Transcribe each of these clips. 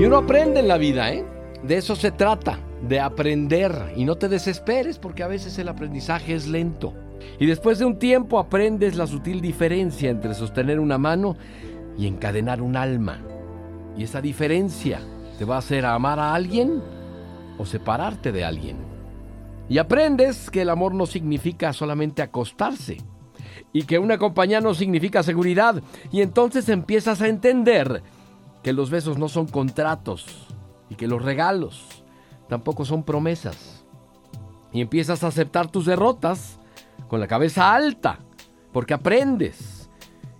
Y uno aprende en la vida, ¿eh? De eso se trata, de aprender. Y no te desesperes porque a veces el aprendizaje es lento. Y después de un tiempo aprendes la sutil diferencia entre sostener una mano y encadenar un alma. Y esa diferencia te va a hacer amar a alguien o separarte de alguien. Y aprendes que el amor no significa solamente acostarse y que una compañía no significa seguridad. Y entonces empiezas a entender que los besos no son contratos y que los regalos tampoco son promesas. Y empiezas a aceptar tus derrotas con la cabeza alta, porque aprendes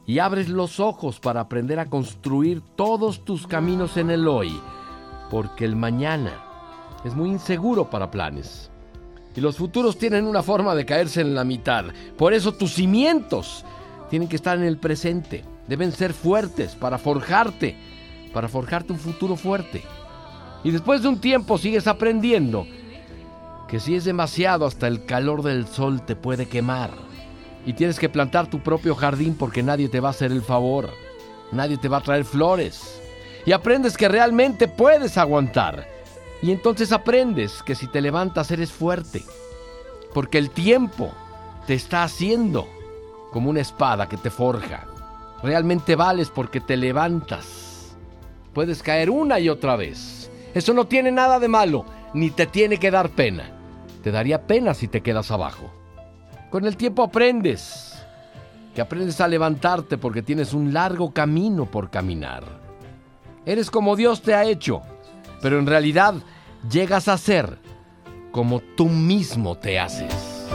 y abres los ojos para aprender a construir todos tus caminos en el hoy, porque el mañana es muy inseguro para planes. Y los futuros tienen una forma de caerse en la mitad. Por eso tus cimientos tienen que estar en el presente. Deben ser fuertes para forjarte, para forjarte un futuro fuerte. Y después de un tiempo sigues aprendiendo que si es demasiado hasta el calor del sol te puede quemar. Y tienes que plantar tu propio jardín porque nadie te va a hacer el favor. Nadie te va a traer flores. Y aprendes que realmente puedes aguantar. Y entonces aprendes que si te levantas eres fuerte. Porque el tiempo te está haciendo como una espada que te forja. Realmente vales porque te levantas. Puedes caer una y otra vez. Eso no tiene nada de malo, ni te tiene que dar pena. Te daría pena si te quedas abajo. Con el tiempo aprendes, que aprendes a levantarte porque tienes un largo camino por caminar. Eres como Dios te ha hecho, pero en realidad llegas a ser como tú mismo te haces.